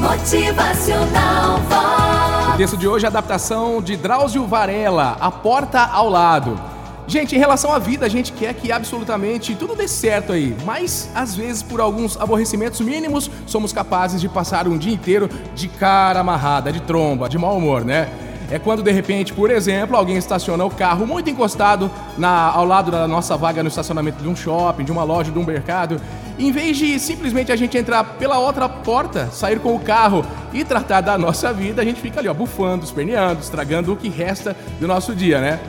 Motivacional Vox. O texto de hoje é a adaptação de Drauzio Varela, A Porta ao Lado. Gente, em relação à vida, a gente quer que absolutamente tudo dê certo aí, mas às vezes, por alguns aborrecimentos mínimos, somos capazes de passar um dia inteiro de cara amarrada, de tromba, de mau humor, né? É quando de repente, por exemplo, alguém estaciona o carro muito encostado na, ao lado da nossa vaga no estacionamento de um shopping, de uma loja, de um mercado. Em vez de simplesmente a gente entrar pela outra porta, sair com o carro e tratar da nossa vida, a gente fica ali, ó, bufando, esperneando, estragando o que resta do nosso dia, né?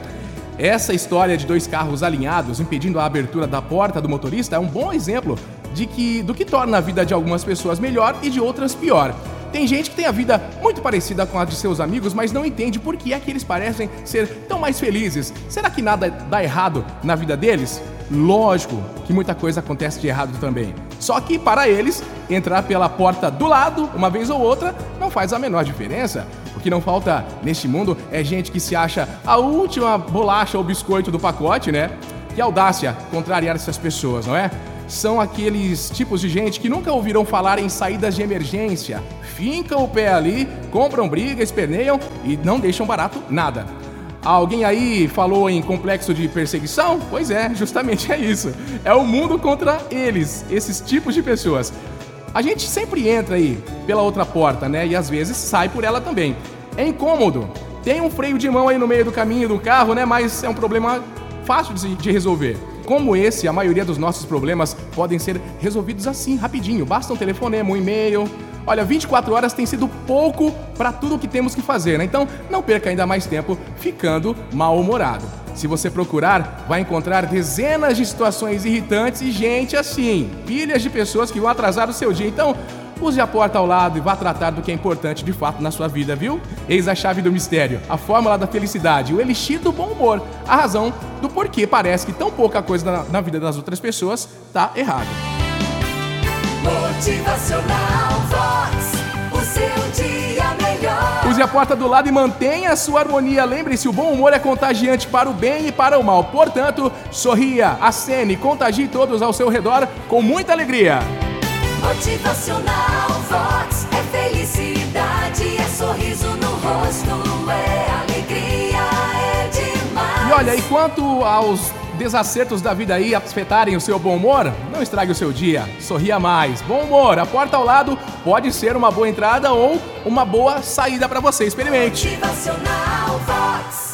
Essa história de dois carros alinhados impedindo a abertura da porta do motorista é um bom exemplo de que, do que torna a vida de algumas pessoas melhor e de outras pior. Tem gente que tem a vida muito parecida com a de seus amigos, mas não entende por que é que eles parecem ser tão mais felizes. Será que nada dá errado na vida deles? Lógico que muita coisa acontece de errado também. Só que para eles, entrar pela porta do lado, uma vez ou outra, não faz a menor diferença. O que não falta neste mundo é gente que se acha a última bolacha ou biscoito do pacote, né? Que audácia contrariar essas pessoas, não é? São aqueles tipos de gente que nunca ouviram falar em saídas de emergência, fincam o pé ali, compram briga, esperneiam e não deixam barato nada. Alguém aí falou em complexo de perseguição? Pois é, justamente é isso. É o mundo contra eles, esses tipos de pessoas. A gente sempre entra aí pela outra porta, né? E às vezes sai por ela também. É incômodo. Tem um freio de mão aí no meio do caminho do carro, né? Mas é um problema fácil de resolver. Como esse, a maioria dos nossos problemas podem ser resolvidos assim, rapidinho. Basta um telefonema, um e-mail, Olha, 24 horas tem sido pouco para tudo o que temos que fazer, né? Então, não perca ainda mais tempo ficando mal-humorado. Se você procurar, vai encontrar dezenas de situações irritantes e gente assim, pilhas de pessoas que vão atrasar o seu dia. Então, use a porta ao lado e vá tratar do que é importante de fato na sua vida, viu? Eis a chave do mistério, a fórmula da felicidade, o elixir do bom humor, a razão do porquê parece que tão pouca coisa na, na vida das outras pessoas tá. Motivacional Vox, o seu dia melhor. Use a porta do lado e mantenha a sua harmonia. Lembre-se, o bom humor é contagiante para o bem e para o mal. Portanto, sorria, acene, contagie todos ao seu redor com muita alegria. Motivacional Vox é felicidade, é sorriso no rosto, é alegria, é demais. E olha, e quanto aos desacertos da vida aí afetarem o seu bom humor, não estrague o seu dia. Sorria mais. Bom humor, a porta ao lado pode ser uma boa entrada ou uma boa saída para você. Experimente. Motivacional Vox.